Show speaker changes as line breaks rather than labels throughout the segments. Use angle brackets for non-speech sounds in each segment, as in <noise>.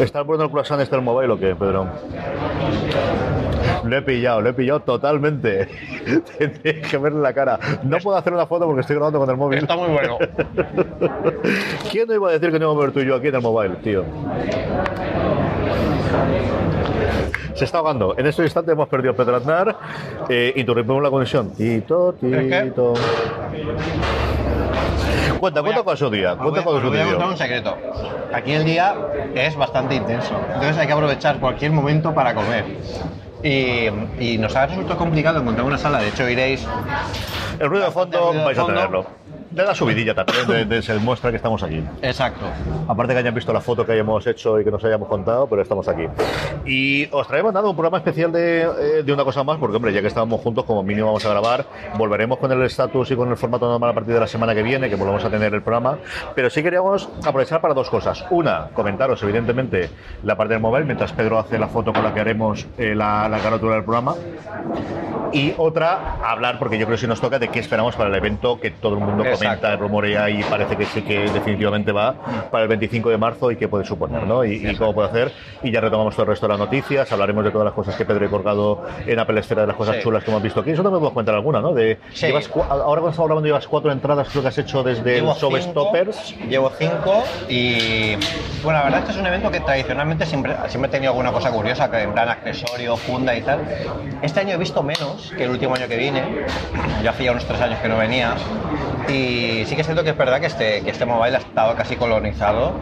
¿Estás poniendo el croissant este el mobile o qué, Pedro? Lo he pillado, lo he pillado totalmente. <laughs> Tienes que verle la cara. No puedo hacer una foto porque estoy grabando con el móvil.
Está muy bueno. <laughs>
¿Quién no iba a decir que no íbamos a ver tú y yo aquí en el mobile, tío? Se está ahogando. En este instante hemos perdido a Pedro Aznar. Eh, interrumpimos la conexión. Tito, tito. Cuenta, cuenta con su día. Cuenta con su
voy a
día.
contar un secreto. Aquí el día es bastante intenso. Entonces hay que aprovechar cualquier momento para comer. Y, y nos ha resultado complicado encontrar una sala. De hecho, iréis.
El ruido de fondo
ruido de
vais a tenerlo. De la subidilla también, de, de- se muestra que estamos aquí.
Exacto.
Aparte que hayan visto la foto que hayamos hecho y que nos hayamos contado, pero estamos aquí. Y os traemos nada, un programa especial de, eh, de una cosa más, porque hombre, ya que estábamos juntos, como mínimo vamos a grabar, volveremos con el estatus y con el formato normal a partir de la semana que viene, que volvemos a tener el programa. Pero sí queríamos aprovechar para dos cosas. Una, comentaros evidentemente la parte del móvil, mientras Pedro hace la foto con la que haremos eh, la, la carátula del programa. Y otra, hablar, porque yo creo que sí nos toca, de qué esperamos para el evento que todo el mundo. Comenta, rumorea y parece que sí que definitivamente va para el 25 de marzo y qué puede suponer, ¿no? Y, y cómo puede hacer. Y ya retomamos todo el resto de las noticias, hablaremos de todas las cosas que Pedro ha colgado en Apple Esfera, de las cosas
Sí.
chulas que hemos visto aquí. Eso me puedo contar alguna, ¿no? De,
Sí.
llevas ahora cuando estamos hablando llevas cuatro entradas, creo que has hecho desde
Llevo
el Showstoppers.
Llevo cinco y bueno, la verdad es que es un evento que tradicionalmente siempre, siempre he tenido alguna cosa curiosa, que en plan accesorio, funda y tal. Este año he visto menos que el último año que vine. Ya hacía unos tres años que no venía. Y sí que siento que es verdad que este, que este mobile ha estado casi colonizado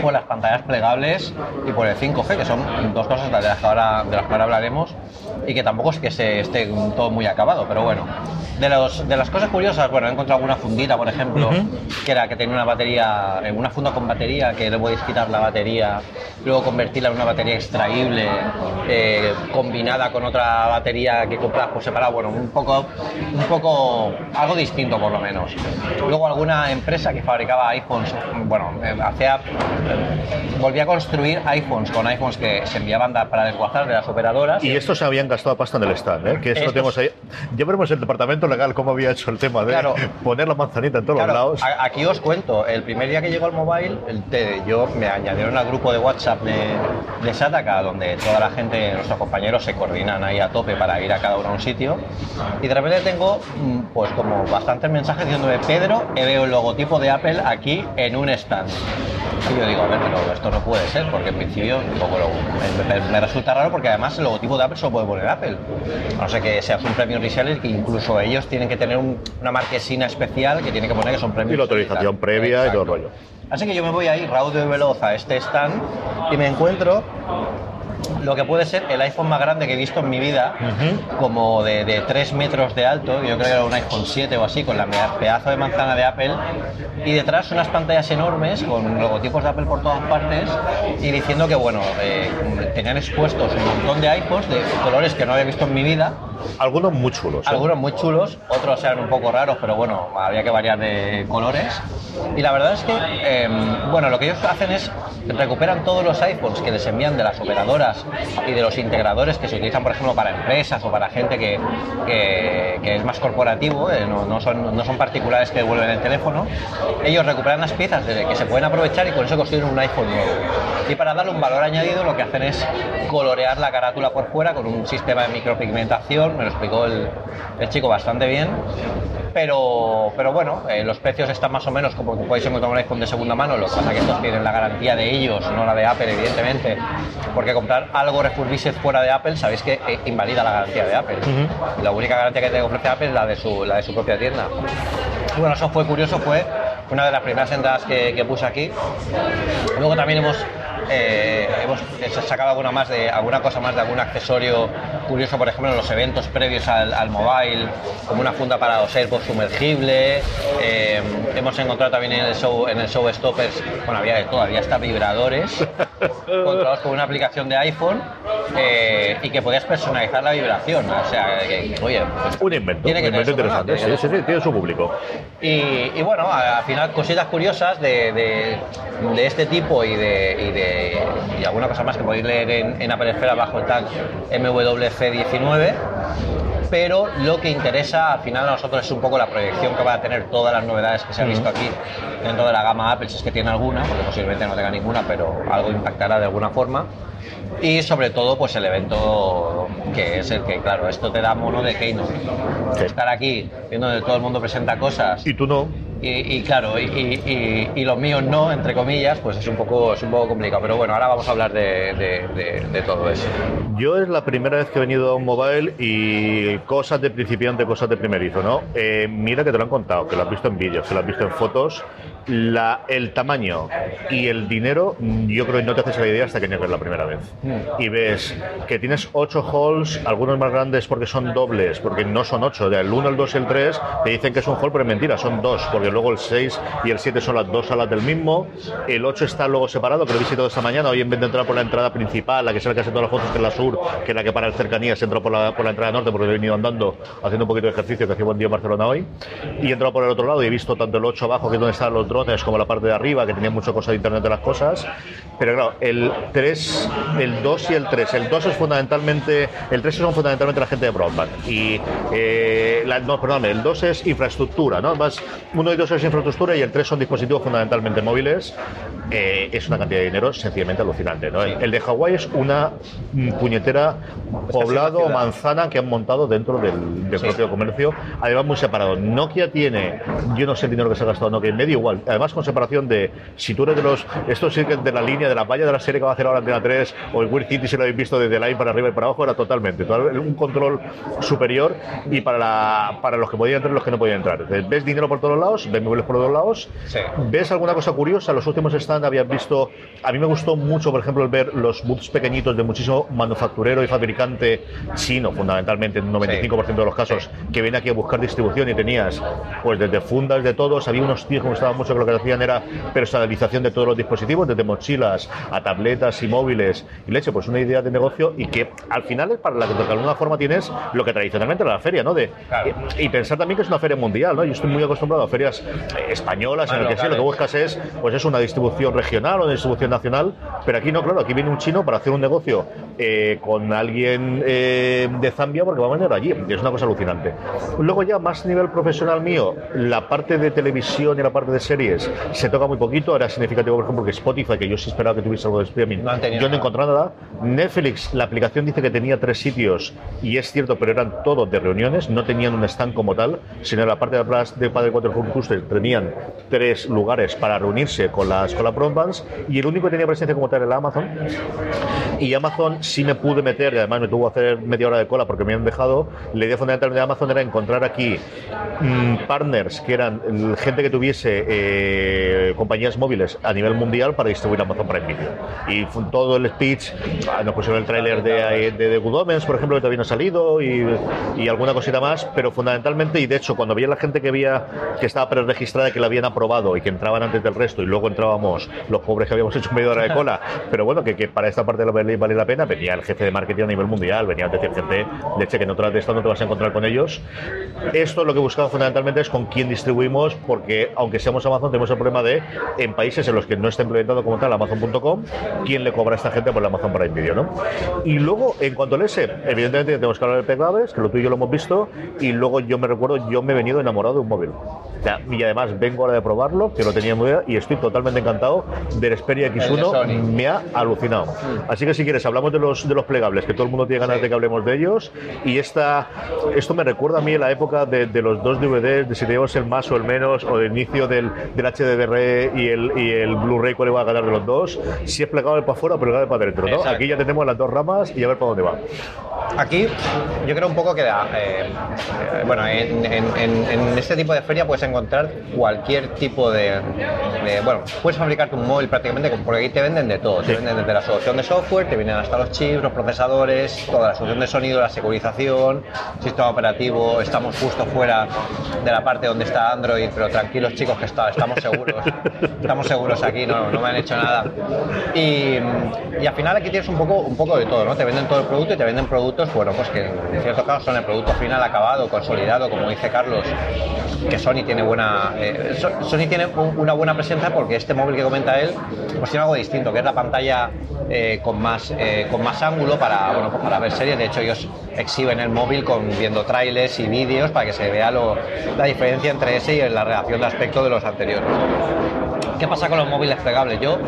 por las pantallas plegables y por el 5G, que son dos cosas de las que ahora, de las que ahora hablaremos y que tampoco es que se esté todo muy acabado, pero bueno. De, los, de las cosas curiosas, bueno, he encontrado alguna fundita, por ejemplo, que era que tenía una batería, eh, una funda con batería, que le podéis quitar la batería, luego convertirla en una batería extraíble, eh, combinada con otra batería que compras por separado, bueno, un poco, un poco, algo distinto por lo menos. Luego alguna empresa que fabricaba iPhones, bueno, eh, hacía, volvía a construir iPhones con iPhones que se enviaban para desguazar de las operadoras.
Y estos se habían gastado pasta en el stand, ¿eh? Que eso lo tenemos ahí. Ya veremos el departamento legal cómo había hecho el tema de
Claro.
poner la manzanita en todos
Claro,
los lados.
aquí os cuento, el primer día que llegó el mobile, el te- yo me añadieron al grupo de WhatsApp de, de Sataka, donde toda la gente, nuestros compañeros, se coordinan ahí a tope para ir a cada uno a un sitio. Y de repente tengo, mm, pues como bastantes mensajes diciéndome, Pedro, he veo el logotipo de Apple aquí en un stand. Y yo digo, a ver, pero esto no puede ser, porque en principio un poco lo- me, me- me resulta raro porque además el logotipo de Apple solo puede poner Apple. A no ser que seas un premio reseller que incluso ellos tienen que tener un- una marquesina especial que tiene que poner que son premios.
Y la autorización previa y todo el rollo.
Así que yo me voy ahí raudo y veloz a este stand y me encuentro lo que puede ser el iPhone más grande que he visto en mi vida, como de, de 3 metros de alto, yo creo que era un iPhone 7 o así, con la pedazo de manzana de Apple, y detrás unas pantallas enormes con logotipos de Apple por todas partes, y diciendo que, bueno, eh, tenían expuestos un montón de iPhones de colores que no había visto en mi vida,
Algunos muy chulos. ¿eh?
algunos muy chulos, otros eran un poco raros, pero bueno, había que variar de colores. Y la verdad es que, eh, bueno, lo que ellos hacen es recuperan todos los iPhones que les envían de las operadoras y de los integradores que se utilizan, por ejemplo, para empresas o para gente que, que- es más corporativo, eh, no, no son, no son particulares que devuelven el teléfono. Ellos recuperan las piezas que se pueden aprovechar y con eso construyen un iPhone nuevo. Y para darle un valor añadido, lo que hacen es colorear la carátula por fuera con un sistema de micropigmentación, me lo explicó el, el chico bastante bien. Pero, pero bueno, eh, los precios están más o menos como que podéis encontrar un iPhone de segunda mano, lo que pasa es que estos tienen la garantía de ellos, no la de Apple, evidentemente, porque comprar algo refurbished fuera de Apple, sabéis que eh, invalida la garantía de Apple. La única garantía que te ofrece Apple es la de su, la de su propia tienda. Bueno, eso fue curioso, fue una de las primeras entradas que, que puse aquí. Luego también hemos, eh, hemos sacado alguna, más de, alguna cosa más de algún accesorio curioso, por ejemplo, en los eventos previos al, al mobile, como una funda para los AirPods sumergible. Eh, hemos encontrado también en el show, en el show Stoppers, bueno, había de todo, había hasta vibradores <laughs> controlados con una aplicación de iPhone eh, y que podías personalizar la vibración. O sea, que, que, oye, pues,
Un invento,
Tiene
un
que
invento
tener su
interesante. Sí,
tiene
sí,
que
sí, tiene su público.
y, y bueno, al final cositas curiosas de, de- de este tipo y de, y de y alguna cosa más que podéis leer en, en Apple Esfera bajo el tag MWC19. pero lo que interesa al final a nosotros es un poco la proyección que va a tener todas las novedades que se han visto aquí dentro de la gama Apple, si es que tiene alguna, porque posiblemente no tenga ninguna, pero algo impactará de alguna forma. Y sobre todo pues el evento que es el que claro esto te da mono de Keynote. Estar aquí viendo donde todo el mundo presenta cosas.
Y tú no
y, claro, y, los míos no, entre comillas, pues es un poco, es un poco complicado. Pero bueno, ahora vamos a hablar de, todo eso.
Yo es la primera vez que he venido a un mobile y cosas de principiante, cosas de primerizo, ¿no? Eh, mira que te lo han contado, que lo has visto en vídeos, que lo has visto en fotos la, el tamaño y el dinero, yo creo que no te haces la idea hasta que llegues la primera vez. Mm. Y ves que tienes ocho halls, algunos más grandes porque son dobles, porque no son ocho. El 1, el 2 y el 3 te dicen que es un hall, pero es mentira, son dos, porque luego el 6 y el 7 son las dos salas del mismo. El 8 está luego separado, que lo he visitado esta mañana. Hoy en vez de entrar por la entrada principal, la que sale casi todas las fotos, que es la sur, que es la que para el cercanía, se entró por la, por la entrada norte, porque he venido andando haciendo un poquito de ejercicio, que hacía buen día en Barcelona hoy. Y he entrado por el otro lado y he visto tanto el 8 abajo, que es donde están los como la parte de arriba, que tenía muchas cosas de Internet de las cosas. Pero claro, el 3, el 2 y el 3. El 2 es fundamentalmente, el 3 son fundamentalmente la gente de broadband. Y, eh, no, perdón, el 2 es infraestructura, ¿no? Más, uno y dos es infraestructura y el 3 son dispositivos fundamentalmente móviles. Eh, es una cantidad de dinero sencillamente alucinante, ¿no? El, de Hawái es una puñetera poblado o manzana que han montado dentro del, propio comercio, además muy separado. Nokia tiene, yo no sé el dinero que se ha gastado Nokia, medio igual, además con separación de si tú eres de los, esto sí que de la línea, de la valla de la serie que va a hacer ahora Antena 3 o el Weird City, si lo habéis visto desde line para arriba y para abajo, era totalmente, un control superior y para, la, para los que podían entrar y los que no podían entrar. Ves dinero por todos lados, ves móviles por todos lados, ves alguna cosa curiosa, los últimos habías visto, a mí me gustó mucho, por ejemplo, el ver los booths pequeñitos de muchísimo manufacturero y fabricante chino, fundamentalmente, en 95% de los casos, que viene aquí a buscar distribución y tenías, pues desde fundas de todos, había unos tíos que me gustaban mucho que lo que hacían era personalización de todos los dispositivos, desde mochilas a tabletas y móviles y leche, pues una idea de negocio y que al final es para la que de alguna forma tienes lo que tradicionalmente era la feria, ¿no? De, y, pensar también que es una feria mundial, ¿no? Yo estoy muy acostumbrado a ferias españolas en las que sí, lo que buscas es, pues es una distribución regional o una distribución nacional, pero aquí no, claro, aquí viene un chino para hacer un negocio eh, con alguien eh, de Zambia porque va a venir allí, es una cosa alucinante. Luego ya más nivel profesional mío, la parte de televisión y la parte de series se toca muy poquito, era significativo, por ejemplo, que Spotify, que yo sí esperaba que tuviese algo de streaming, yo no he encontrado nada. Netflix, la aplicación dice que tenía tres sitios, y es cierto, pero eran todos de reuniones, no tenían un stand como tal, sino en la parte de atrás de Padre 4 Cluster tenían tres lugares para reunirse con las, con las broadbands, y el único que tenía presencia como tal era Amazon. Y Amazon sí me pude meter, y además me tuvo que hacer media hora de cola porque me han dejado. La idea fundamental de Amazon era encontrar aquí mm, partners que eran gente que tuviese eh, compañías móviles a nivel mundial para distribuir Amazon Prime Video. Y todo el speech, ah, nos pusieron el tráiler de, de, de Good Omens, por ejemplo, que todavía no ha salido, y, y, alguna cosita más, pero fundamentalmente, y de hecho, cuando veía la gente que había que estaba preregistrada, que la habían aprobado y que entraban antes del resto, y luego entrábamos los pobres que habíamos <laughs> hecho media hora de cola, pero bueno, que, que para esta parte de la vale la pena, venía el jefe de marketing a nivel mundial, venía a decir gente, de hecho, que en otras de estas no te vas a encontrar con ellos. Esto lo que buscaba fundamentalmente es con quién distribuimos, porque aunque seamos Amazon, tenemos el problema de en países en los que no está implementado como tal Amazon.com, quién le cobra a esta gente por la Amazon Prime Video, ¿no? Y luego, en cuanto al S, evidentemente tenemos que hablar de P que lo tuyo lo hemos visto, y luego yo me recuerdo, yo me he venido enamorado de un móvil. Y además vengo ahora de probarlo, que lo tenía muy bien, y estoy totalmente encantado del Xperia X1, me ha alucinado. Así que si quieres, hablamos de los, de los plegables, que todo el mundo tiene ganas de que hablemos de ellos, y esta, esto me recuerda a mí la época de, de los dos DVDs, de si teníamos el más o el menos, o del inicio del, del HDR y el, y el Blu-ray cuál va a ganar de los dos, si es plegable para afuera o plegable para dentro. ¿no? Aquí ya tenemos las dos ramas y a ver para dónde va.
Aquí yo creo un poco que, eh, bueno, en, en, este tipo de feria puedes encontrar cualquier tipo de, bueno, puedes fabricarte un móvil prácticamente, porque aquí te venden de todo, te venden desde la solución de software, te vienen hasta los chips, los procesadores, toda la solución de sonido, la securización, sistema operativo, estamos justo fuera de la parte donde está Android, pero tranquilos chicos que está, estamos seguros, <laughs> estamos seguros aquí, no, no me han hecho nada. Y, y al final aquí tienes un poco, un poco de todo, ¿no? Te venden todo el producto y te venden producto productos, bueno, pues que en cierto caso son el producto final acabado, consolidado, como dice Carlos, que Sony tiene buena eh, Sony tiene una buena presencia porque este móvil que comenta él, pues tiene algo distinto, que es la pantalla eh, con más eh, con más ángulo para bueno pues para ver series. De hecho, ellos exhiben el móvil con viendo trailers y vídeos para que se vea lo, la diferencia entre ese y la relación de aspecto de los anteriores. ¿Qué pasa con los móviles plegables? Yo,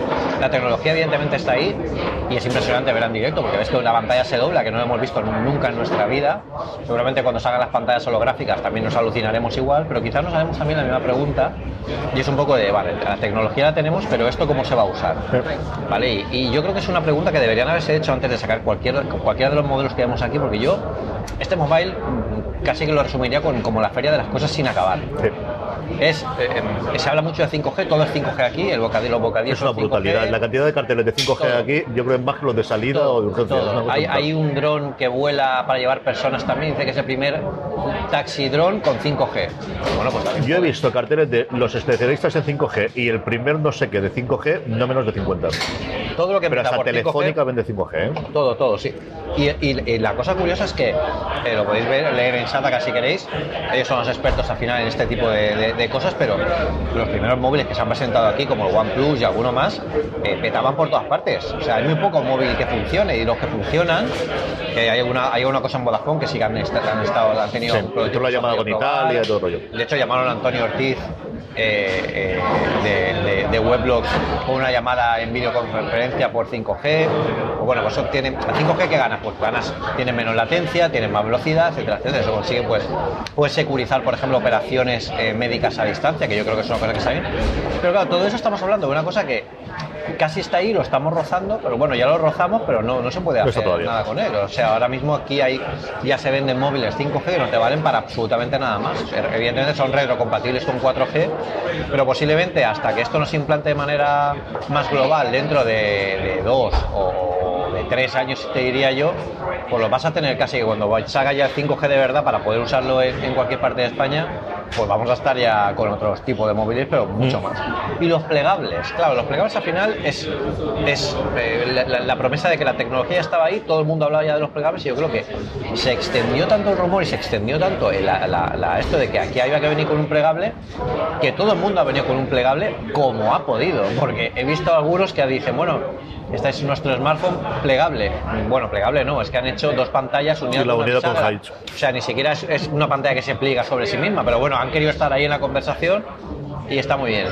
la tecnología evidentemente está ahí y es impresionante ver en directo porque ves que la pantalla se dobla, que no lo hemos visto nunca en nuestra vida. Seguramente cuando salgan las pantallas holográficas también nos alucinaremos igual, pero quizás nos haremos también la misma pregunta y es un poco de, vale, la tecnología la tenemos, pero esto cómo se va a usar. ¿Vale? Y, yo creo que es una pregunta que deberían haberse hecho antes de sacar cualquier, cualquiera de los modelos que vemos aquí, porque yo, este mobile casi que lo resumiría con como la feria de las cosas sin acabar. Es, eh, se habla mucho de 5G, todo es 5G aquí, el bocadillo, los bocadillos.
Es una brutalidad. La cantidad de carteles de 5G aquí, yo creo que es más que los de salida o de urgencia.
Hay, hay, un dron que vuela para llevar personas también, dice que es el primer taxi dron con 5G.
Bueno, pues yo he visto carteles de los especialistas en 5G y el primer no sé qué de 5G, no menos de 50.
Todo lo que
Pero hasta Telefónica 5G, vende 5G. ¿eh?
Todo, todo, sí. Y, la cosa curiosa es que, eh, lo podéis ver, leer en Sataka si queréis, ellos son los expertos al final en este tipo de, cosas, pero los primeros móviles que se han presentado aquí, como el OnePlus y alguno más, eh, petaban por todas partes. O sea, hay muy poco móvil que funcione y los que funcionan, que hay una, hay una cosa en Vodafone que sí que han, estado, han tenido...
Sí, lo ha llamado con Italia y todo el rollo.
De hecho, llamaron a Antonio Ortiz eh, eh, de, weblogs con una llamada en videoconferencia por 5G. O bueno, pues tienen 5G que ganas, pues ganas, tienen menos latencia, tienen más velocidad, etcétera, etcétera. Eso consigue pues, puedes securizar, por ejemplo, operaciones eh, médicas a distancia, que yo creo que es una cosa que está bien. Pero claro, todo eso estamos hablando de una cosa que casi está ahí, lo estamos rozando, pero bueno, ya lo rozamos, pero no, no se puede hacer nada con él. O sea, ahora mismo aquí hay, ya se venden móviles 5G que no te valen para absolutamente nada más. Evidentemente son retrocompatibles con 4G, pero posiblemente hasta que esto no se implante de manera más global dentro de, dos o de tres años, te diría yo, pues lo vas a tener casi que cuando salga ya el 5G de verdad para poder usarlo en cualquier parte de España, pues vamos a estar ya con otros tipos de móviles, pero mucho mm. más. Y los plegables, claro, los plegables al final es, es eh, la, promesa de que la tecnología estaba ahí, todo el mundo hablaba ya de los plegables y yo creo que se extendió tanto el rumor y se extendió tanto esto de que aquí había que venir con un plegable, que todo el mundo ha venido con un plegable como ha podido, porque he visto algunos que dicen, bueno, este es nuestro smartphone plegable. Bueno, plegable no, es que han hecho dos pantallas unidas.
la con
O sea, ni siquiera es, una pantalla que se pliega sobre sí misma, pero bueno, han querido estar ahí en la conversación y está muy bien.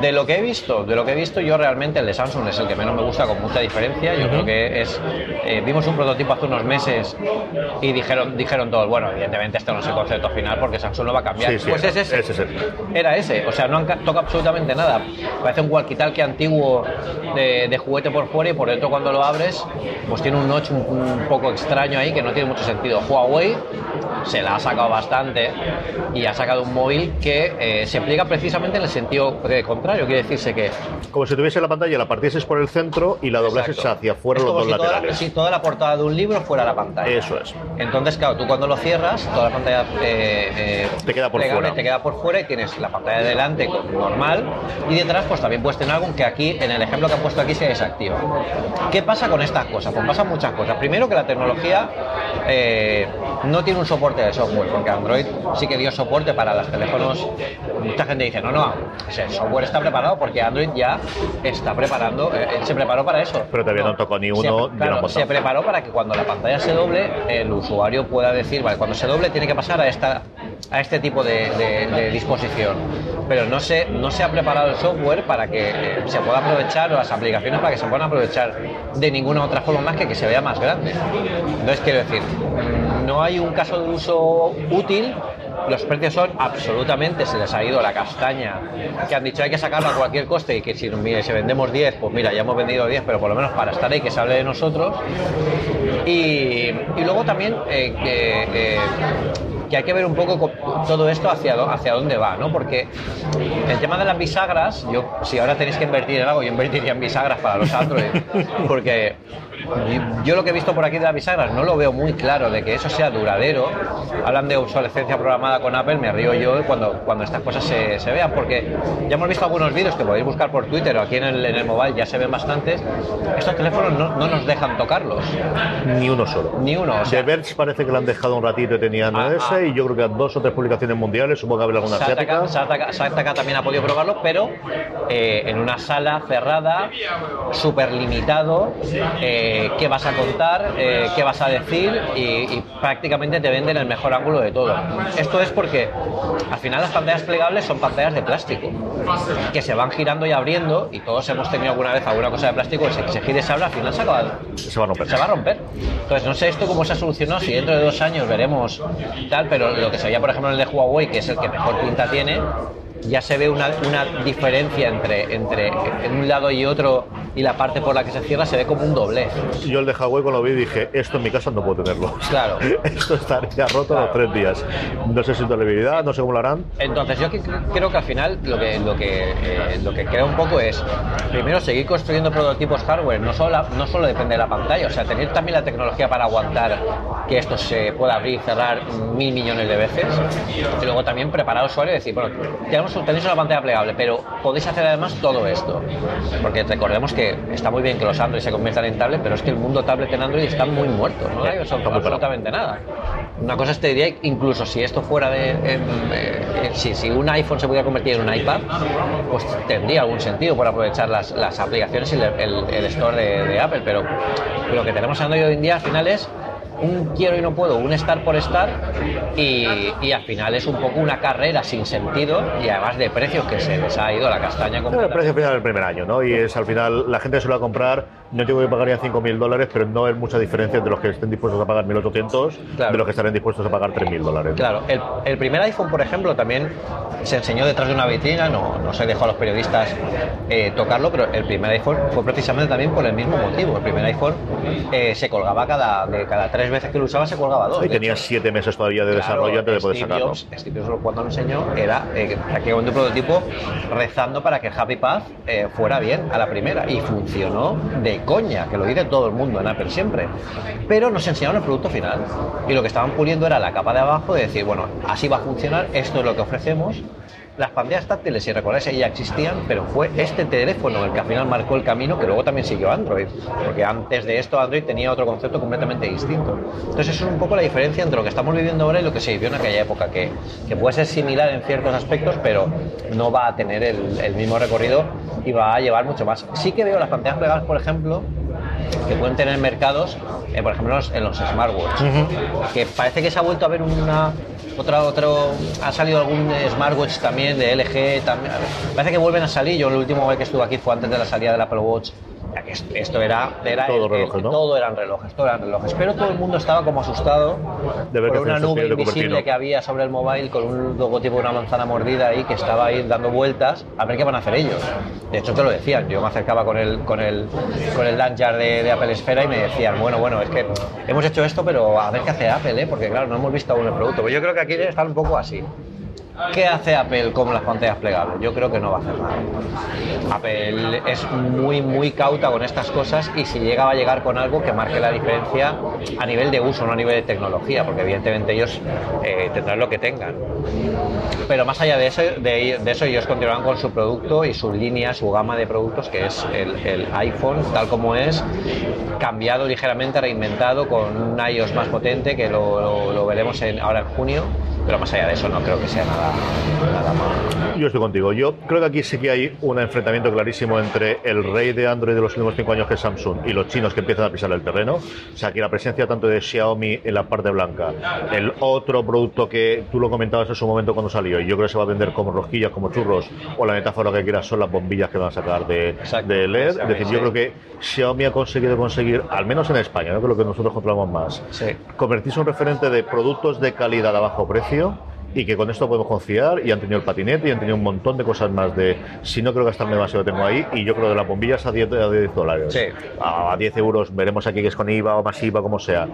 De lo que he visto, de lo que he visto, yo realmente el de Samsung es el que menos me gusta con mucha diferencia. Yo creo que es. Eh, vimos un prototipo hace unos meses y dijeron, dijeron todos, bueno, evidentemente este no es el concepto final porque Samsung no va a cambiar. pues es ese. Era ese. O sea, no han tocado absolutamente nada. Parece un walkie-talkie antiguo de, juguete por fuera y por dentro cuando lo abres, pues tiene un notch un, poco extraño ahí que no tiene mucho sentido. Huawei se la ha sacado bastante y ha sacado un móvil que eh, se pliega precisamente en el sentido contrario, quiere decirse que...
Como si tuviese la pantalla, la partieses por el centro y la doblases hacia afuera los dos laterales.
Si toda la portada de un libro fuera la pantalla.
Eso es.
Entonces, claro, tú cuando lo cierras, toda la pantalla eh,
eh, te queda por fuera.
Te queda por fuera y tienes la pantalla de delante normal y detrás pues también puedes tener algo que aquí, en el ejemplo que han puesto aquí, se desactiva. ¿Qué pasa con estas cosas? Pues pasan muchas cosas. Primero que la tecnología eh, no tiene un soporte de software, porque Android sí que dio soporte para los teléfonos. Mucha gente dice, no, no, el software está preparado porque Android ya está preparando, eh, se preparó para eso.
Pero todavía no, tocó ni uno.
Se, se preparó para que cuando la pantalla se doble, el usuario pueda decir, vale, cuando se doble tiene que pasar a esta a este tipo de, disposición. Pero no se, no se ha preparado el software para que eh, se pueda aprovechar, o las aplicaciones para que se puedan aprovechar de ninguna otra forma más que que se vea más grande. Entonces, quiero decir, no hay un caso de uso útil los precios son absolutamente, se les ha ido la castaña, que han dicho hay que sacarlo a cualquier coste y que si, si vendemos 10, pues mira, ya hemos vendido 10, pero por lo menos para estar ahí que se hable de nosotros. Y, luego también eh, que, eh, que hay que ver un poco todo esto hacia, hacia dónde va, ¿no? Porque el tema de las bisagras, yo si ahora tenéis que invertir en algo, yo invertiría en bisagras para los Android, <laughs> porque yo lo que he visto por aquí de las bisagras no lo veo muy claro de que eso sea duradero. Hablan de obsolescencia programada con Apple, me río yo cuando, cuando estas cosas se, se vean, porque ya hemos visto algunos vídeos que podéis buscar por Twitter o aquí en el, en el mobile ya se ven bastantes. Estos teléfonos no, no nos dejan tocarlos.
Ni uno solo.
Ni uno. O sea,
The Verge parece que lo han dejado un ratito y tenían
Ah,
ese,
ah.
y yo creo que a dos o tres publicaciones mundiales, supongo que habrá alguna asiática.
Sataka también ha podido probarlo, pero eh, en una sala cerrada, súper limitado, eh, qué vas a contar, eh, qué vas a decir y, y prácticamente te venden el mejor ángulo de todo. Esto es porque al final las pantallas plegables son pantallas de plástico que se van girando y abriendo y todos hemos tenido alguna vez alguna cosa de plástico que se, se gira y se abre, al final se acaba,
Se va a romper.
se va a romper. Entonces, no sé esto cómo se ha solucionado, si dentro de dos años veremos tal, pero lo que se veía, por ejemplo, en el de Huawei, que es el que mejor pinta tiene, ya se ve una, una diferencia entre, entre en un lado y otro y la parte por la que se cierra se ve como un doblez.
Yo el de Huawei cuando lo vi dije, esto en mi casa no puedo tenerlo.
Claro. <laughs>
Esto estaría roto a los tres días. No sé si es viabilidad, no sé cómo lo harán.
Entonces yo creo que al final lo que, lo que, eh, lo que queda un poco es, primero, seguir construyendo prototipos hardware, no solo, la- no solo depende de la pantalla, o sea, tener también la tecnología para aguantar que esto se pueda abrir y cerrar mil millones de veces, y luego también preparar al usuario y decir, bueno, tenemos, tenéis una pantalla plegable, pero podéis hacer además todo esto, porque recordemos que está muy bien que los Android se conviertan en tablet, pero es que el mundo tablet en Android está muy muerto, no hay absolutamente nada. Una cosa es, te diría, incluso si esto fuera de. eh, si, si un iPhone se pudiera convertir en un iPad, pues tendría algún sentido por aprovechar las, las aplicaciones y el, el- el store de, de Apple, pero lo que tenemos en Android hoy en día al final es un quiero y no puedo, un estar por estar y, y al final es un poco una carrera sin sentido y además de precios que se les ha ido la castaña
El
completa.
precio final del primer año, ¿no? Y es al final, la gente a comprar, no digo que pagarían 5.000 dólares, pero no es mucha diferencia entre los que estén dispuestos a pagar 1.800
Claro.
de los que estarán dispuestos a pagar 3.000 dólares.
Claro, el, el primer iPhone, por ejemplo, también se enseñó detrás de una vitrina, no, no se dejó a los periodistas eh, tocarlo, pero el primer iPhone fue precisamente también por el mismo motivo. El primer iPhone eh, se colgaba cada, de cada tres veces que lo usaba, se colgaba dos.
Y tenía
hecho,
siete meses todavía de
claro,
desarrollo antes de poder
Steve
sacarlo.
Jobs- Steve Jobs cuando lo enseñó era eh, prácticamente un prototipo rezando para que el Happy Path eh, fuera bien a la primera y funcionó de coña, que lo dice todo el mundo en Apple siempre. Pero nos enseñaron el producto final y lo que estaban puliendo era la capa de abajo de decir, bueno, así va a funcionar, esto es lo que ofrecemos. Las pantallas táctiles, si recordáis, ya existían, pero fue este teléfono el que al final marcó el camino, que luego también siguió Android, porque antes de esto Android tenía otro concepto completamente distinto. Entonces eso es un poco la diferencia entre lo que estamos viviendo ahora y lo que se vivió en aquella época, que, que puede ser similar en ciertos aspectos, pero no va a tener el, el mismo recorrido y va a llevar mucho más. Sí que veo las pantallas plegables, por ejemplo, que pueden tener mercados, eh, por ejemplo, en los, en los smartwatch, que parece que se ha vuelto a ver una otra otro ha salido algún smartwatch también de LG también parece que vuelven a salir yo el último vez que estuve aquí fue antes de la salida del Apple Watch ya que esto- era, era
Todo
el- el-
relojes, ¿no?
todo eran relojes todo eran relojes pero todo el mundo estaba como asustado
De ver
por una nube invisible que había sobre el móvil con un logotipo de una manzana mordida ahí que estaba ahí dando vueltas a ver qué van a hacer ellos. De hecho te lo decían, yo me acercaba con el con el con el Lanyard de, de Apple Esfera y me decían, bueno, bueno, es que hemos hecho esto, pero a ver qué hace Apple, ¿eh? porque claro, no hemos visto aún el producto. Pues yo creo que aquí está un poco así. ¿Qué hace Apple con las pantallas plegables? Yo creo que no va a hacer nada. Apple es muy, muy cauta con estas cosas y si llega va a llegar con algo que marque la diferencia a nivel de uso, no a nivel de tecnología, porque evidentemente ellos eh, tendrán lo que tengan. Pero más allá de eso, de, eso, ellos continuarán con su producto y su línea, su gama de productos, que es el, iPhone, tal como es, cambiado ligeramente, reinventado, con un iOS más potente, que lo, veremos ahora en junio. Pero más allá de eso, no creo que sea nada, nada malo.
Yo estoy contigo. Yo creo que aquí sí que hay un enfrentamiento clarísimo entre el rey de Android de los últimos cinco años, que es Samsung, y los chinos que empiezan a pisar el terreno. O sea, que la presencia tanto de Xiaomi en la parte blanca, el otro producto que tú lo comentabas en su momento cuando salió, y yo creo que se va a vender como rosquillas, como churros, o la metáfora que quieras, son las bombillas que van a sacar de, de LED. Es decir, yo creo que Xiaomi ha conseguido conseguir, al menos en España, ¿no? que es lo que nosotros controlamos más,
Sí.
convertirse en un referente de productos de calidad a bajo precio y que con esto podemos confiar y han tenido el patinete y han tenido un montón de cosas más de si no creo gastarme demasiado tengo ahí y yo creo que las bombillas a 10, a 10 dólares.
Sí.
A 10 euros, veremos aquí que es con IVA o más IVA, como sea.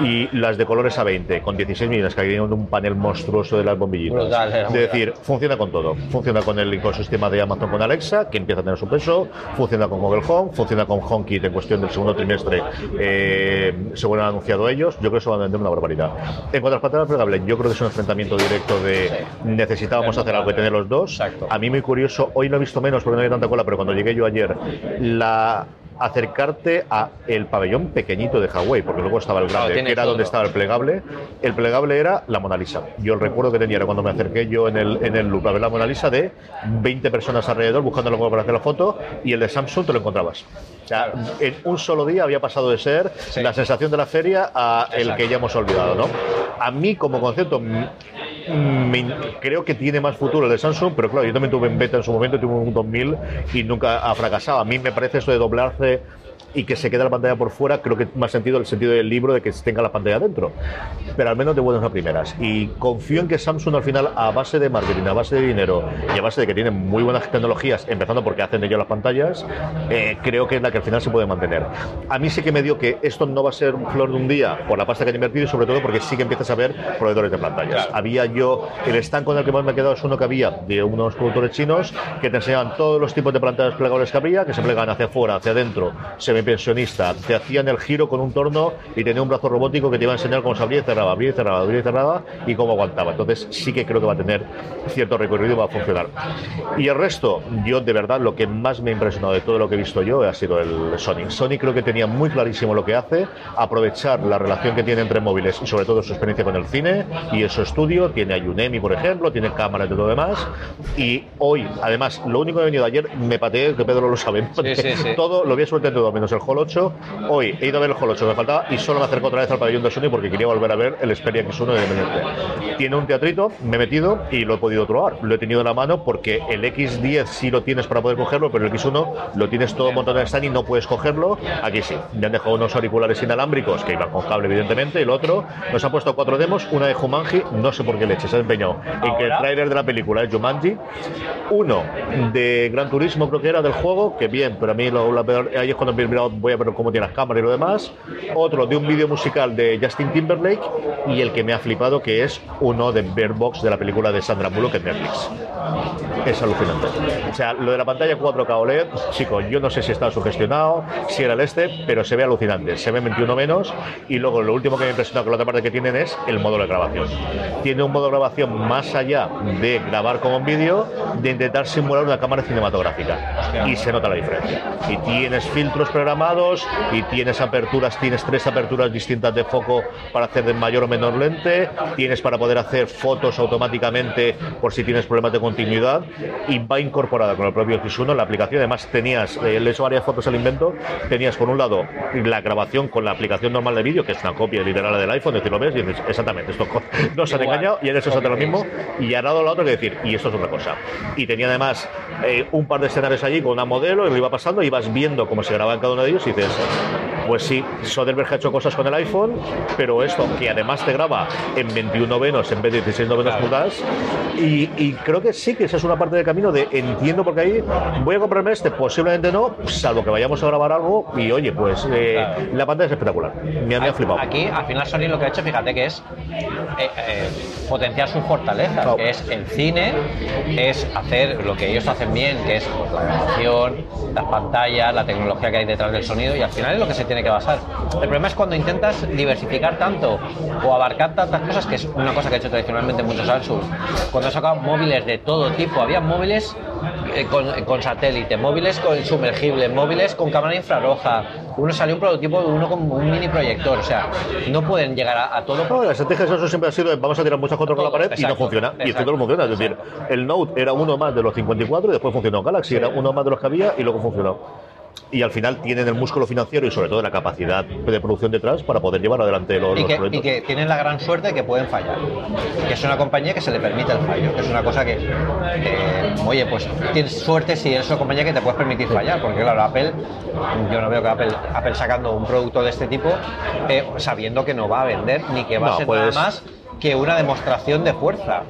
Y las de colores a 20, con 16 millones, que hay un panel monstruoso de las bombillitas.
Brutal,
es
brutal.
decir, funciona con todo. Funciona con el ecosistema de Amazon con Alexa, que empieza a tener su peso. Funciona con Google Home, funciona con HomeKit en cuestión del segundo trimestre, eh, según han anunciado ellos. Yo creo que eso va a vender una barbaridad. En cuanto a las pantallas plegables, yo creo que es un enfrentamiento directo de
Sí.
necesitábamos
Es
hacer algo y tener los dos.
Exacto.
A mí muy curioso, hoy no he visto menos porque no había tanta cola, pero cuando llegué yo ayer, la acercarte a el pabellón pequeñito de Huawei, porque luego estaba el
Claro,
grande,
tiene
que era
todo.
donde estaba el plegable. El plegable era la Mona Lisa. Yo el recuerdo que tenía era cuando me acerqué yo en el, en el loop a ver la Mona Lisa de 20 personas alrededor buscando algo para hacer la foto y el de Samsung te lo encontrabas. O sea, en un solo día había pasado de ser
Sí.
la sensación de la feria a el
Exacto.
que ya hemos olvidado, ¿no? A mí como concepto me- creo que tiene más futuro el de Samsung, pero claro, yo también tuve en beta en su momento, tuve un 2000 y nunca ha fracasado. A mí me parece esto de doblarse y que se quede la pantalla por fuera, creo que más sentido el sentido del libro de que tenga la pantalla dentro. Pero al menos de buenas a primeras. Y confío en que Samsung al final, a base de marketing, a base de dinero y a base de que tienen muy buenas tecnologías, empezando porque hacen ellos las pantallas, eh, creo que es la que al final se puede mantener. A mí sí que me dio que esto no va a ser un flor de un día por la pasta que han invertido y sobre todo porque sí que empiezas a ver proveedores de pantallas. Había yo, el stand con el que más me he quedado es uno que había de unos productores chinos que te enseñaban todos los tipos de pantallas plegables que había, que se plegaban hacia afuera, hacia adentro, semipensionista, te hacían el giro con un torno y tenía un brazo robótico que te iba a enseñar cómo se abría y cerraba, abría y cerraba, abría y cerraba y cómo aguantaba. Entonces sí que creo que va a tener cierto recorrido y va a funcionar. Y el resto, yo de verdad lo que más me ha impresionado de todo lo que he visto yo ha sido el Sony. Sony creo que tenía muy clarísimo lo que hace, aprovechar la relación que tiene entre móviles y sobre todo su experiencia con el cine y en su estudio, tiene a Unemi por ejemplo, tiene cámaras de todo demás y hoy, además, lo único que he venido ayer, me pateé, que Pedro lo sabe,
Sí, sí, sí. <laughs>
todo lo había suelto en todo, menos el Hall 8, hoy he ido a ver el Hall 8 que me faltaba y solo me acerco otra vez al pabellón de Sony porque quería volver a ver el Xperia X1 de Independiente. Tiene un teatrito, me he metido y lo he podido probar, lo he tenido en la mano porque el X10 sí lo tienes para poder cogerlo, pero el X1 lo tienes todo montado en el stand y no puedes cogerlo, aquí sí, me han dejado unos auriculares inalámbricos que iban con cable evidentemente, el otro. Nos ha puesto cuatro demos, una de Jumanji, no sé por qué leche, se ha empeñado en que el tráiler de la película es Jumanji, uno de Gran Turismo creo que era del juego, que bien, pero a mí lo, la peor- ahí es cuando he voy a ver cómo tiene las cámaras y lo demás, otro de un vídeo musical de Justin Timberlake y el que me ha flipado que es uno de Bird Box de la película de Sandra Bullock en Netflix. Es alucinante. O sea, lo de la pantalla 4K OLED, chicos, yo no sé si está sugestionado, si era el este, pero se ve alucinante. Se ve 21 menos. Y luego lo último que me ha impresionado con la otra parte que tienen es el módulo de grabación. Tiene un modo de grabación más allá de grabar como un vídeo, de intentar simular una cámara cinematográfica. Y se nota la diferencia. Y tienes filtros programados, y tienes aperturas, tienes tres aperturas distintas de foco para hacer de mayor o menor lente, tienes para poder hacer fotos automáticamente por si tienes problemas de continuidad y va incorporada con el propio X1 la aplicación. Además, tenías, eh, le he hecho varias fotos al invento, tenías por un lado la grabación con la aplicación normal de vídeo, que es una copia literal del iPhone, es decir, lo ves y dices, exactamente, esto <laughs> no se han engañado y en eso hace lo mismo. Y al lado la otra que decir, y esto es otra cosa. Y tenía además eh, un par de escenarios allí con una modelo y lo iba pasando y vas viendo cómo se grababa en cada uno de ellos y dices, pues sí, Soderbergh ha hecho cosas con el iPhone, pero esto que además te graba en 21 novenos en vez de 16 novenos pulgadas. Y, y creo que sí que esa es una parte del camino de entiendo porque ahí voy a comprarme este, posiblemente no, salvo que vayamos a grabar algo y oye, pues eh,
Claro.
la pantalla es espectacular. Me, me ha flipado.
Aquí, al final, Sony lo que ha hecho, fíjate que es eh, eh, potenciar sus fortalezas,
Claro.
que es el cine, es hacer lo que ellos hacen bien, que es pues, la grabación, las pantallas, la tecnología que hay detrás del sonido, y al final es lo que se tiene que basar. El problema es cuando intentas diversificar tanto o abarcar tantas cosas, que es una cosa que ha hecho tradicionalmente muchos Samsung. Cuando han sacado móviles de todo tipo, había móviles eh, con, con satélite, móviles con sumergible, móviles con cámara infrarroja. Uno salió un prototipo de uno con un mini proyector, o sea, no pueden llegar a, a todo.
No, la estrategia de Samsung siempre ha sido vamos a tirar muchas fotos con la pared y no
exacto,
funciona. Y esto no funciona. Es decir, el Note era uno más de los 54 y después funcionó Galaxy, era uno más de los que había y luego funcionó. Y al final tienen el músculo financiero y sobre todo la capacidad de producción detrás para poder llevar adelante los,
y
los
que,
proyectos.
y que tienen la gran suerte de que pueden fallar. Que es una compañía que se le permite el fallo, que es una cosa que, que, oye, pues tienes suerte si eres una compañía que te puedes permitir fallar, porque claro, Apple, yo no veo que Apple, Apple sacando un producto de este tipo eh, sabiendo que no va a vender ni que va
No,
a ser
pues-
nada más que una demostración de fuerza,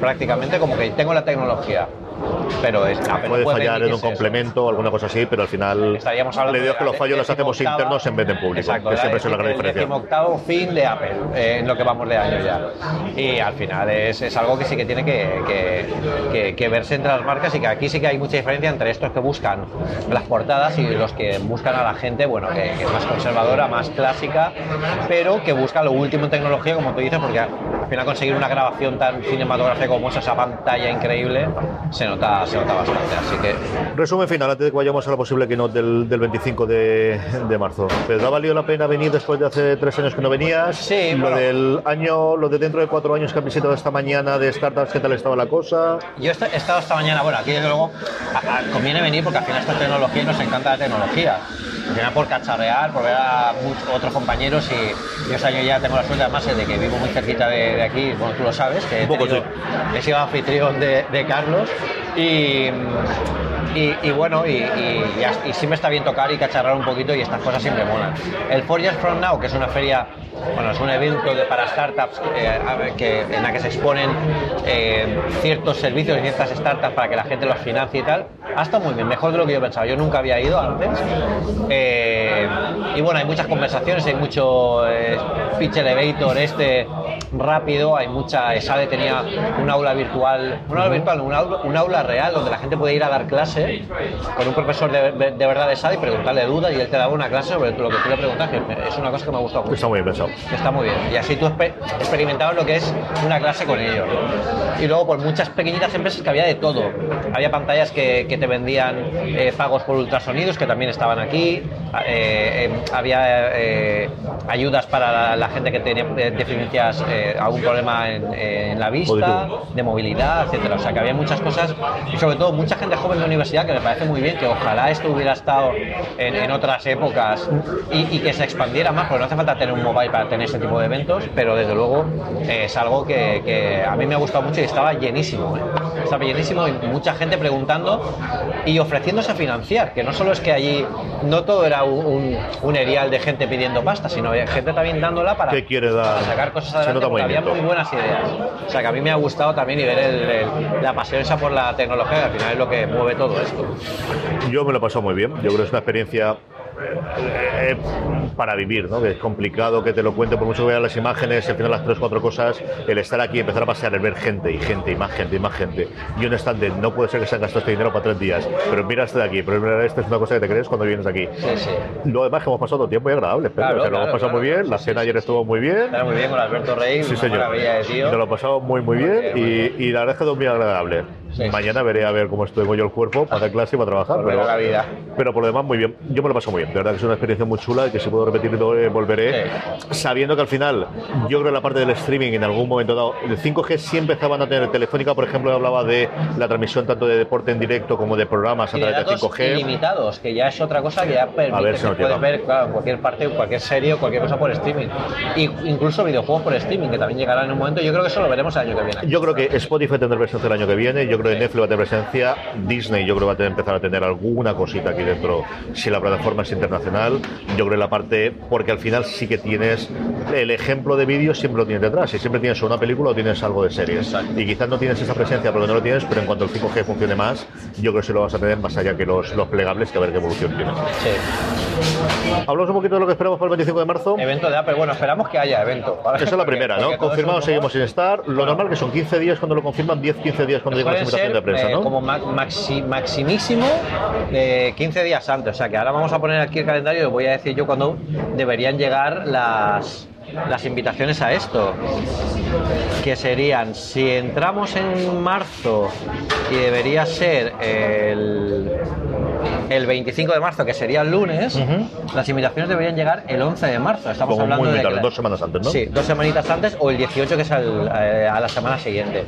prácticamente como que tengo la tecnología. Pero es, no
puede fallar en un
eso.
complemento o alguna cosa así, pero al final
Estaríamos hablando
le digo que los fallos los hacemos internos en vez de en público,
Exacto,
que siempre es la gran
decim-
diferencia.
El decimoctavo fin de Apple, eh, en lo que vamos de año ya. Y al final es, es algo que sí que tiene que, que- que- que verse entre las marcas y que aquí sí que hay mucha diferencia entre estos que buscan las portadas y los que buscan a la gente, bueno, que, que es más conservadora, más clásica, pero que busca lo último en tecnología, como tú dices, porque al final conseguir una grabación tan cinematográfica como esa, esa pantalla increíble, se nota, se nota bastante. Así que
Resumen final, antes de que vayamos a la posible keynote del, del 25 de, de marzo. ¿Pedro ha valido la pena venir después de hace tres años que no venías?
Sí,
Lo
bueno.
del año, lo de dentro de cuatro años que han visitado esta mañana de startups, ¿qué tal estaba la cosa?
Yo he estado esta mañana, bueno, aquí desde luego a- a- conviene venir porque al final esta tecnología y nos encanta la tecnología. Al final por cacharrear, por ver a muchos otros compañeros y yo ya tengo la suerte además de que vivo muy cerquita de, de aquí, bueno, tú lo sabes, que
poco,
he sido anfitrión de, de Carlos y, y, bueno, y, y, y me está bien tocar y cacharrar un poquito y estas cosas siempre molan. El Four Years From Now, que es una feria, bueno, es un evento para startups eh, que, en la que se exponen eh, ciertos servicios y ciertas startups para que la gente los financie y tal, ha estado muy bien, mejor de lo que yo pensaba. Yo nunca había ido antes. Eh, y bueno, hay muchas conversaciones, hay mucho pitch elevator este rápido, hay mucha, Sade tenía un aula virtual, un aula virtual, un aula, un aula real donde la gente puede ir a dar clase con un profesor de, de- verdad de Sade y preguntarle dudas y él te daba una clase sobre lo que tú le preguntas, que es una cosa que me ha gustado mucho.
Está muy bien pensado.
está muy bien. Y así tú exper- experimentabas lo que es una clase con ellos. Y luego por muchas pequeñitas empresas que había de todo. Había pantallas que, que te vendían eh, pagos por ultrasonidos, que también estaban aquí. Eh, eh, había eh, ayudas para la, la gente que tenía eh, deficiencias, eh, algún problema en, en la vista, de movilidad, etcétera. O sea que había muchas cosas y sobre todo mucha gente joven de universidad que me parece muy bien, que ojalá esto hubiera estado en, en otras épocas y, y que se expandiera más, porque no hace falta tener un mobile para tener este tipo de eventos, pero desde luego eh, es algo que, que a mí me ha gustado mucho y estaba llenísimo. Estaba llenísimo y mucha gente preguntando y ofreciéndose a financiar, que no solo es que allí no todo era un, un, un erial de gente pidiendo pasta, sino gente también dándola para,
¿Qué quiere dar?
para sacar cosas
Se
adelante, porque había muy buenas ideas. O sea que a mí me ha gustado también y ver el- el- la pasión esa por la tecnología, que al final es lo que mueve todo esto.
Yo me lo he pasado muy bien. Yo creo que es una experiencia eh, para vivir, ¿no? Que es complicado que te lo cuente, por mucho que veas las imágenes, al final las tres, cuatro cosas, el estar aquí, empezar a pasear, el ver gente y gente y más gente y más gente. Y un stand de, no puede ser que se han gastado este dinero para tres días, pero mira este de aquí, pero mira, esta es una cosa que te crees cuando vienes aquí.
Sí, sí.
Lo demás que hemos pasado tiempo muy agradable, pero
Claro,
o sea, lo hemos
claro,
pasado muy
claro.
bien, la cena ayer estuvo muy bien.
Estará muy bien con Alberto Rey,
Sí,
una
señor.
maravilla de tío.
Nos lo he pasado muy, muy bien
Muy bien, muy
y, y la verdad es que sido muy agradable.
Sí, sí,
Mañana veré a ver cómo estoy yo el cuerpo para hacer clase y para trabajar.
Volver
pero,
la vida.
pero por lo demás, muy bien. Yo me lo paso muy bien. De verdad que es una experiencia muy chula y que si puedo repetirlo, eh, volveré. Sabiendo que al final, yo creo que la parte del streaming en algún momento dado, el 5G sí empezaban a tener. Telefónica, por ejemplo, hablaba de la transmisión tanto de deporte en directo como de programas a
de
través de
datos
5G.
ilimitados, que ya es otra cosa que ya permite
A ver
que
si nos
puedes ver claro, cualquier parte, cualquier serie o cualquier cosa por streaming. Y incluso videojuegos por streaming, que también llegarán en un momento. Yo creo que eso lo veremos el año que viene.
Yo creo que Spotify tendrá presencia el año que viene, yo creo que Netflix va a tener presencia, Disney yo creo va a tener- empezar a tener alguna cosita aquí dentro si la plataforma es internacional, yo creo que la parte, porque al final sí que tienes el ejemplo de vídeo siempre lo tienes detrás, y siempre tienes una película o tienes algo de series,
Exacto.
y quizás no tienes esa presencia porque no lo tienes, pero en cuanto el 5G funcione más, yo creo que sí lo vas a tener más allá que los, los plegables, que a ver qué evolución tiene.
Sí.
Hablamos un poquito de lo que esperamos para el 25 de marzo.
Evento de Apple, bueno, esperamos que haya evento.
Esa es la primera, ¿no? <laughs> Confirmado, seguimos sin estar. Lo normal que son 15 días cuando lo confirman, 10-15 días cuando llegan las
ser
de prensa,
eh,
¿no?
como ma- maxi- maximísimo eh, 15 días antes. O sea que ahora vamos a poner aquí el calendario y os voy a decir yo cuándo deberían llegar las, las invitaciones a esto. Que serían, si entramos en marzo y debería ser el, el 25 de marzo, que sería el lunes, las invitaciones deberían llegar el 11 de marzo. Estamos
Como
hablando de que
dos semanas antes, ¿no?
Sí, dos semanitas antes o el 18 que es al- eh, a la semana siguiente.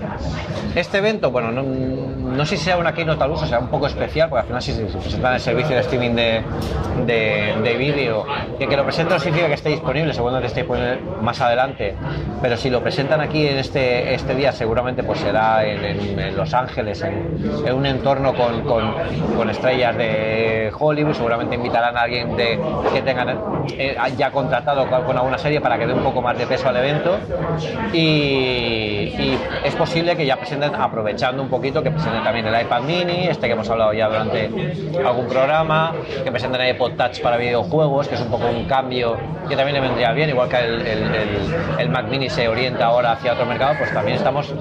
Este evento, bueno, no, no sé si sea una keynote al uso, sea un poco especial, porque al final si se presentan el servicio de streaming de, de, de vídeo, que, que lo presenten no significa que esté disponible, seguramente esté disponible más adelante, pero si lo presentan aquí en este, este día, seguramente pues será en, en- en Los Ángeles, en, en un entorno con, con- con estrellas de Hollywood, seguramente invitarán a alguien que tengan eh, ya contratado con, alguna serie para que dé un poco más de peso al evento y, es posible que ya presenten, aprovechando un poquito, que presenten también el iPad mini, este que hemos hablado ya durante algún programa, que presenten el iPod Touch para videojuegos, que es un poco un cambio que también le vendría bien, igual que el, Mac mini se orienta ahora hacia otro mercado, pues también estamos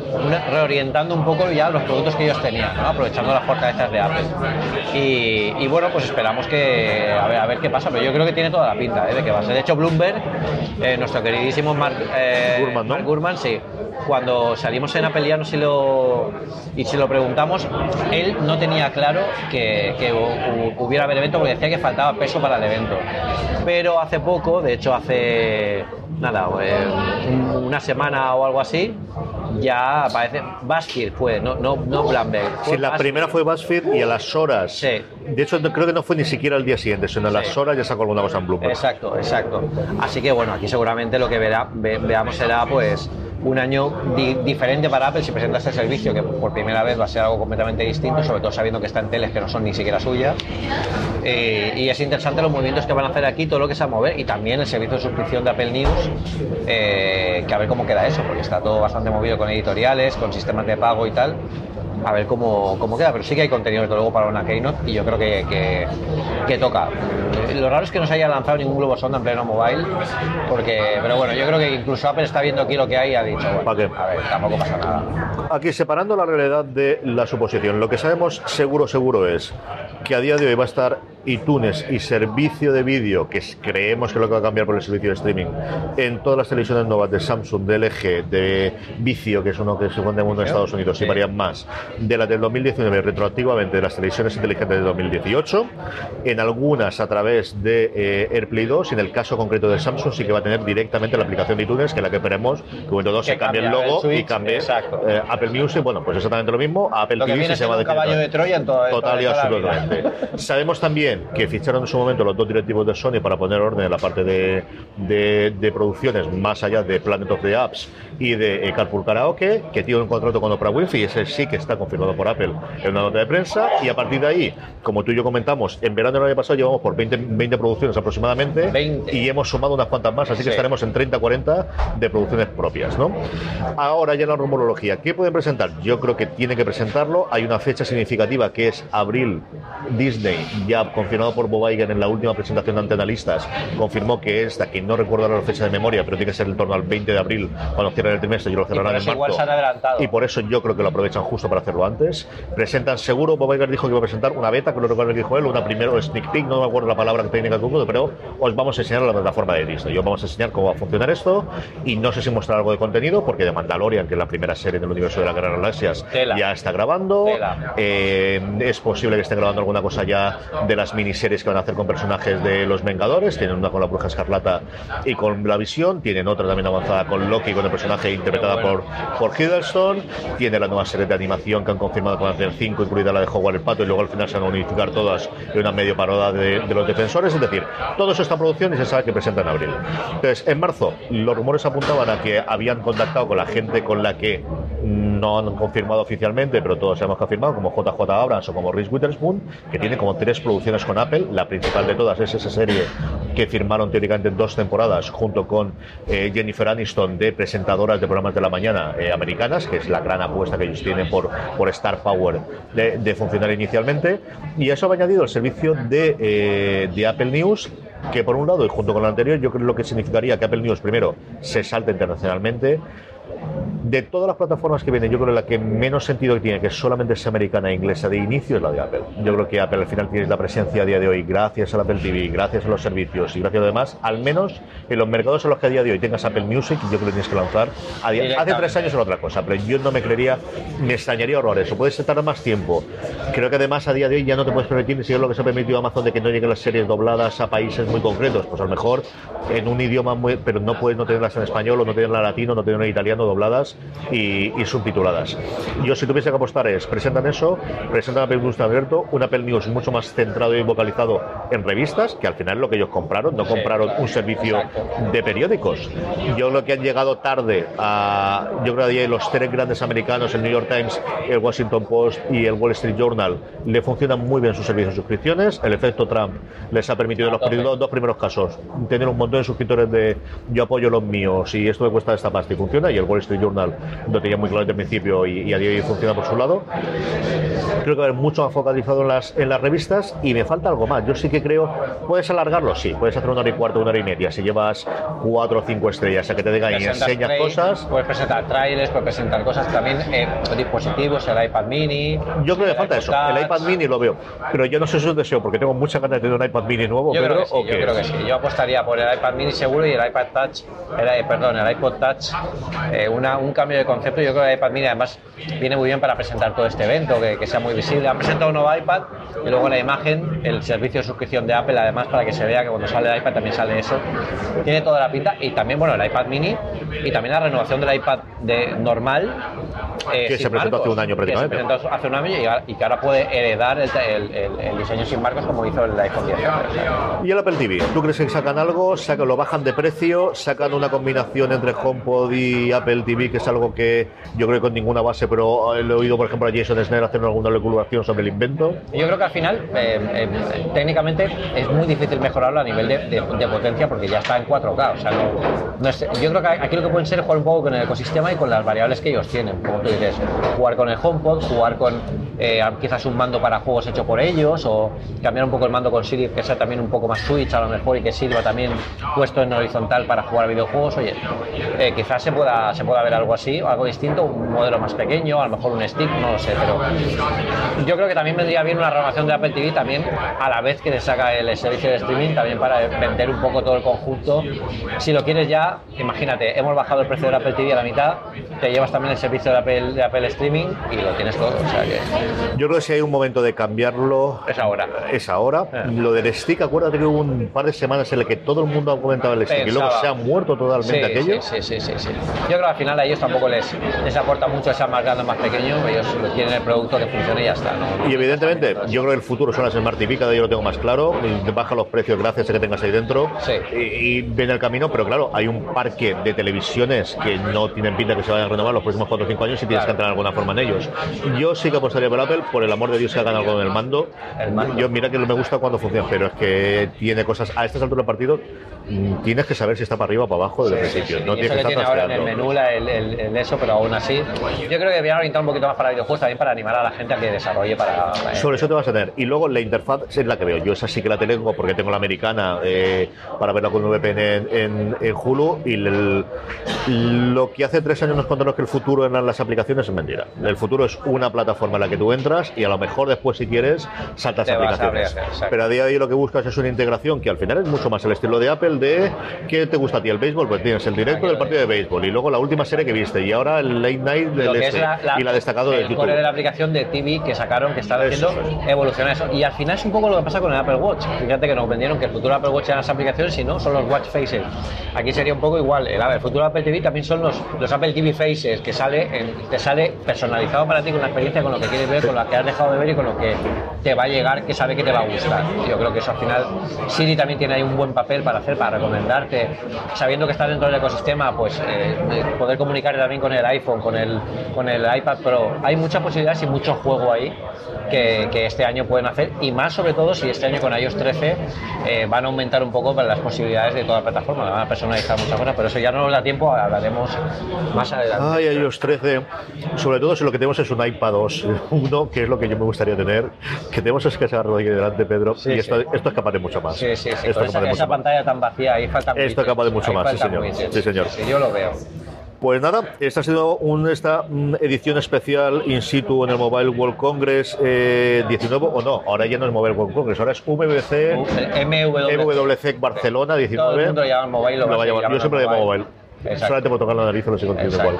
reorientando un poco ya los productos que ellos tenían, aprovechando las fortalezas de Apple. Y, y bueno, pues esperamos que a ver, a ver qué pasa, pero yo creo que tiene toda la pinta ¿eh? de que va a ser. De hecho, Bloomberg, eh, nuestro queridísimo Mark, eh,
Gurman, ¿no?
Mark Gurman, sí. Cuando salimos en Apple ya no si lo, y si lo preguntamos, él no tenía claro que, que hu- hu- hubiera haber evento porque decía que faltaba peso para el evento. Pero hace poco, de hecho hace nada, un- una semana o algo así, ya aparece Baskir fue, no, no, no
Sí, la primera fue BuzzFeed y a las horas.
Sí.
De hecho, no- creo que no fue ni siquiera el día siguiente, sino a las
Sí.
horas ya sacó alguna cosa en Bloomberg.
Exacto, exacto. Así que bueno, aquí seguramente lo que verá, ve- veamos será pues un año di- diferente para Apple si presenta este servicio, que por primera vez va a ser algo completamente distinto, sobre todo sabiendo que está en teles que no son ni siquiera suyas. Eh, y es interesante los movimientos que van a hacer aquí, todo lo que se va a mover, y también el servicio de suscripción de Apple News, eh, que a ver cómo queda eso, porque está todo bastante movido con editoriales, con sistemas de pago y tal. A ver cómo, cómo queda, pero sí que hay contenido desde luego para una Keynote y yo creo que, que toca. Lo raro es que no se haya lanzado ningún globo sonda en pleno mobile, porque, pero bueno, yo creo que incluso Apple está viendo aquí lo que hay y ha dicho, bueno,
¿Pa' qué?
a ver, tampoco pasa nada.
Aquí separando la realidad de la suposición, lo que sabemos seguro, seguro es que a día de hoy va a estar iTunes y servicio de vídeo, que creemos que es lo que va a cambiar por el servicio de streaming, en todas las televisiones nuevas de Samsung, de LG, de Vicio, que es uno que se vende mundo en Estados Unidos, y varias más, de las del 2019 retroactivamente de las televisiones inteligentes de 2018, en algunas a través de eh, AirPlay 2, y en el caso concreto de Samsung sí que va a tener directamente la aplicación de iTunes, que es la que esperemos que en momento 2
Que
se cambie el logo y
Switch,
cambie eh, Apple Music, bueno, pues exactamente lo mismo. Apple
Lo que
TV
viene
se va a
siendo un
decir
caballo de Troya en en
Total y
toda-
Sabemos también que ficharon en su momento los dos directivos de Sony para poner orden en la parte de, de- de producciones más allá de Planet of the Apps y de eh, Carpool Karaoke, que tiene un contrato con Oprah Winfrey, ese sí que está confirmado por Apple en una nota de prensa, y a partir de ahí, como tú y yo comentamos, en verano del año pasado llevamos por 20, 20 producciones aproximadamente
20.
y hemos sumado unas cuantas más, así que estaremos en 30-40 de producciones propias, ¿no? Ahora ya la rumorología, ¿qué pueden presentar? Yo creo que tiene que presentarlo, hay una fecha significativa que es abril, Disney, ya confirmado por Bob Iger en la última presentación de Antenalistas, confirmó que esta, que no recuerdo la fecha de memoria, pero tiene que ser en torno al 20 de abril, cuando cierren el trimestre, y lo cerrarán en marzo. Y por eso yo creo que lo aprovechan justo para hacerlo antes. Presentan seguro, Bob Iger dijo que iba a presentar una beta, que lo recuerdo que dijo él, una primero sneak peek, no me acuerdo la palabra técnica que uso, pero os vamos a enseñar la plataforma de Disney. Os vamos a enseñar cómo va a funcionar esto y no sé si mostrar algo de contenido, porque de Mandalorian, que es la primera serie del universo de la Guerra de las Galaxias,
Tela.
ya está grabando. Eh, es posible que estén grabando alguna cosa ya de las miniseries que van a hacer con personajes de los Vengadores. Tienen una con la Bruja Escarlata y con la Visión. Tienen otra también avanzada con Loki, con el personaje interpretada por, por Hiddleston. Tiene la nueva serie de animación que han confirmado que van a tener cinco, incluida la de Howard el Pato, y luego al final se van a unificar todas en una medio paroda de, de los defensores. Es decir, todo eso está en producción y se sabe que presenta en abril. Entonces, en marzo, los rumores apuntaban a que habían contactado con la gente con la que no han confirmado oficialmente, pero todos hemos confirmado, como JJ Abrams o como Reese Witherspoon, que tiene como tres producciones con Apple. La principal de todas es esa serie que firmaron teóricamente en dos temporadas junto con eh, Jennifer Aniston de presentadoras de programas de la mañana eh, americanas, que es la gran apuesta que ellos tienen por, por Star Power de, de funcionar inicialmente. Y a eso ha añadido el servicio de, eh, de Apple News, que por un lado y junto con lo anterior yo creo lo que significaría que Apple News primero se salte internacionalmente de todas las plataformas que vienen, yo creo que la que menos sentido tiene, que solamente es americana e inglesa de inicio, es la de Apple. Yo creo que Apple al final tiene la presencia a día de hoy, gracias al Apple TV, gracias a los servicios y gracias a lo demás, al menos en los mercados en los que a día de hoy tengas Apple Music, yo creo que tienes que lanzar. A día- hace tres años era otra cosa, pero yo no me creería, me extrañaría horrores. O puedes tardar más tiempo. Creo que además a día de hoy ya no te puedes permitir, ni siquiera lo que se ha permitido Amazon, de que no lleguen las series dobladas a países muy concretos. Pues a lo mejor en un idioma muy. Pero no puedes no tenerlas en español, o no tenerla en latino, no tenerla en italiano castellano dobladas y, subtituladas. Yo si tuviese que apostar es, presentan eso, presentan Apple News abierto, un Apple News mucho más centrado y vocalizado en revistas, que al final es lo que ellos compraron, no compraron un servicio de periódicos. Yo lo que han llegado tarde a, yo creo que los tres grandes americanos, el New York Times, el Washington Post y el Wall Street Journal, le funcionan muy bien sus servicios de suscripciones. El efecto Trump les ha permitido en los dos primeros casos tener un montón de suscriptores de yo apoyo los míos y esto me cuesta esta pasta y funciona, y el Wall Street Journal lo tenía muy claro desde el principio y, a día de hoy funciona por su lado. Creo que va a haber mucho más focalizado en las, en las revistas y me falta algo más. Yo sí que creo, puedes alargarlo, sí, puedes hacer una hora y cuarto, una hora y media, si llevas cuatro o cinco estrellas, a que te digan y enseñas cosas.
Puedes presentar trailers, puedes presentar cosas también, eh, dispositivos, el iPad mini.
Yo creo que falta eso, el iPad mini lo veo, pero yo no sé si es deseo porque tengo mucha ganas de tener un iPad mini nuevo,
yo
Pedro,
creo que sí, yo creo que sí. Yo apostaría por el iPad mini seguro y el iPad Touch, el, perdón, el iPod Touch, eh, una, un cambio de concepto. Yo creo que el iPad mini además viene muy bien para presentar todo este evento, que, que sea muy visible. Han presentado un nuevo iPad y luego la imagen, el servicio de suscripción de Apple, además para que se vea que cuando sale el iPad también sale eso. Tiene toda la pinta y también, bueno, el iPad mini y también la renovación del iPad de normal.
Eh, que se presentó hace un año prácticamente.
se presentó hace un año y, que ahora puede heredar el, diseño sin marcos como hizo el iPhone 10.
¿Y el Apple TV? ¿Tú crees que sacan algo? Sacan, ¿Lo bajan de precio? ¿Sacan una combinación entre HomePod y Apple TV, que es algo que yo creo que con ninguna base, pero he oído, por ejemplo, a Jason Snell hacer alguna recuperación sobre el invento?
Yo creo que al final, eh, eh, técnicamente, es muy difícil mejorarlo a nivel de, potencia porque ya está en 4K. O sea, no, yo creo que aquí lo que pueden ser es jugar un poco con el ecosistema y con las variables que ellos tienen. Como tú dices, jugar con el HomePod, jugar con eh, quizás un mando para juegos hecho por ellos o cambiar un poco el mando con Siri que sea también un poco más Switch a lo mejor y que sirva también puesto en horizontal para jugar videojuegos. Oye, eh, quizás se pueda, se pueda ver algo así, algo distinto, un modelo más pequeño, a lo mejor un stick, no lo sé, pero yo creo que también vendría bien una renovación de Apple TV también a la vez que le saca el servicio de streaming, también para vender un poco todo el conjunto. Si lo quieres ya, imagínate, hemos bajado el precio del Apple TV a la mitad, te llevas también el servicio de Apple, de Apple Streaming y lo tienes todo. O sea que...
Yo creo que si hay un momento de cambiarlo,
es ahora.
Es ahora. Eh. Lo del stick, acuérdate que hubo un par de semanas en el que todo el mundo ha comentado el stick y luego se ha muerto totalmente aquello.
Sí, sí, sí, sí, Yo creo al final a ellos tampoco les, les aporta mucho esa más grande, más pequeño, ellos tienen el producto que funcione y ya está.
Y evidentemente, yo creo que el futuro son las Smart TV, cada día lo tengo más claro, baja los precios gracias a que tengas ahí dentro y, y viene el camino, pero claro, hay un parque de televisiones que no tienen pinta que se vayan a renovar los próximos 4 o 5 años y tienes que entrar de alguna forma en ellos. Yo sí que apostaría por Apple, por el amor de Dios que hagan algo en el mando. El mando. Yo mira que no me gusta cuando funciona, pero es que tiene cosas a estas alturas del partido tienes que saber si está para arriba o para abajo del principio. No tienes que,
tiene ahora en el menú el, eso, pero aún así, yo creo que deberían orientar un poquito más para videojuegos también para animar a la gente a que desarrolle para.
Eh, Sobre eso te vas a tener. Y luego la interfaz es la que veo. Yo esa sí que la tengo porque tengo la americana eh, para verla con VPN en, en, Hulu. Y lo que hace tres años nos contaron que el futuro en las aplicaciones es mentira. El futuro es una plataforma en la que tú entras y a lo mejor después, si quieres, saltas aplicaciones. pero a día de hoy lo que buscas es una integración que al final es mucho más el estilo de Apple de ¿qué te gusta a ti? ¿El béisbol? Pues tienes el directo del partido de béisbol y luego la última serie que viste y ahora el late night del este y la destacado de YouTube.
de la aplicación de TV que sacaron que está haciendo evolucionar eso. Y al final es un poco lo que pasa con el Apple Watch. Fíjate que nos vendieron que el futuro Apple Watch eran las aplicaciones y no son los Watch Faces. Aquí sería un poco igual. El, el futuro Apple TV también son los, los Apple TV Faces que sale te sale personalizado para ti con la experiencia, con lo que quieres ver, con lo que has dejado de ver y con lo que te va a llegar, que sabe que te va a gustar. Yo creo que eso al final Siri también tiene ahí un buen papel para hacer, para recomendarte, sabiendo que está dentro del ecosistema, pues eh, poder comunicar también con el iPhone, con el, con el iPad Pro. Hay muchas posibilidades y mucho juego ahí que, este año pueden hacer y más sobre todo si este año con iOS 13 eh, van a aumentar un poco las posibilidades de toda la plataforma, van a personalizar muchas cosas, pero eso ya no nos da tiempo, hablaremos más adelante.
Ay, iOS 13, sobre todo si lo que tenemos es un iPad 2, uno que es lo que yo me gustaría tener, que tenemos es que se aquí delante, Pedro, y esto, esto es capaz de mucho más.
Sí, sí, sí, esto esa, esa pantalla tan vacía, ahí falta
Esto es capaz de mucho más, sí señor. sí, señor.
Sí, yo lo veo.
Pues nada, esta ha sido un, esta mm, edición especial in situ en el Mobile World Congress eh, 19, o no, ahora ya no es Mobile World Congress, ahora es MVC, MWC Barcelona 19. Todo el
mundo llama Mobile, lo,
va a llamar. Yo siempre lo llamo Mobile. Solamente por tocar la nariz, no sé contigo igual.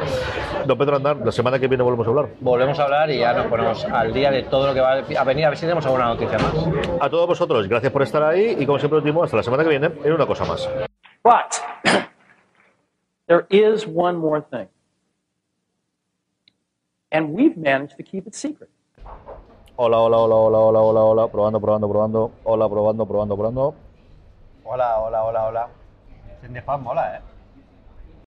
Don Pedro Andar, la semana que viene volvemos a hablar.
Volvemos a hablar y ya nos ponemos al día de todo lo que va a venir, a ver si tenemos alguna noticia más.
A todos vosotros, gracias por estar ahí y como siempre os digo, hasta la semana que viene en una cosa más.
But <coughs> there is one more thing. and we've managed to keep it secret.
Hola, hola, hola, hola, hola, hola, hola. Probando, probando, probando. Hola, probando, probando, probando.
Hola, hola, hola, hola. Cindy Fan mola, ¿eh?